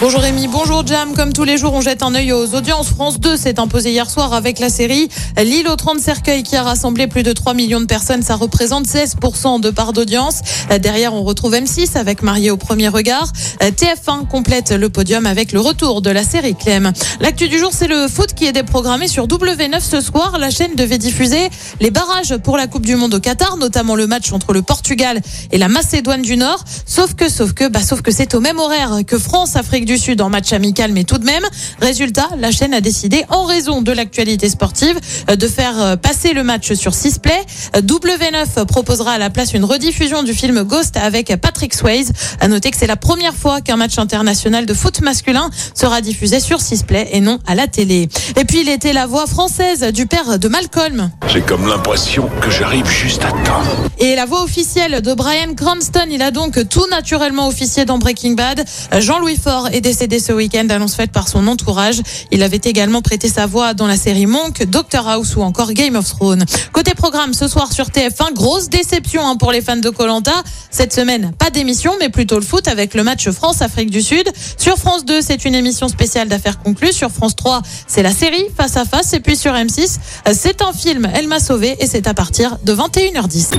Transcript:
Bonjour Rémi, bonjour Jam. Comme tous les jours, on jette un œil aux audiences. France 2 s'est imposé hier soir avec la série L'île aux 30 cercueils qui a rassemblé plus de 3 millions de personnes. Ça représente 16% de part d'audience. Derrière, on retrouve M6 avec Marié au premier regard. TF1 complète le podium avec le retour de la série Clem. L'actu du jour, c'est le foot qui est déprogrammé sur W9 ce soir. La chaîne devait diffuser les barrages pour la Coupe du Monde au Qatar, notamment le match entre le Portugal et la Macédoine du Nord. Sauf que, sauf que, bah, sauf que c'est au même horaire que France-Afrique du Sud en match amical, mais tout de même. Résultat, la chaîne a décidé, en raison de l'actualité sportive, de faire passer le match sur 6 play. W9 proposera à la place une rediffusion du film Ghost avec Patrick Swayze. À noter que c'est la première fois qu'un match international de foot masculin sera diffusé sur 6 play et non à la télé. Et puis il était la voix française du père de Malcolm. J'ai comme l'impression que j'arrive juste à temps. Et la voix officielle de Brian Cranston, il a donc tout naturellement officié dans Breaking Bad. Jean-Louis Faure est décédé ce week-end, annonce faite par son entourage. Il avait également prêté sa voix dans la série Monk, Doctor House ou encore Game of Thrones. Côté programme, ce soir sur TF1, grosse déception hein, pour les fans de Colanta. Cette semaine, pas d'émission, mais plutôt le foot avec le match France-Afrique du Sud. Sur France 2, c'est une émission spéciale d'affaires conclues. Sur France 3, c'est la série Face à Face. Et puis sur M6, c'est un film Elle m'a sauvé et c'est à partir de 21h10.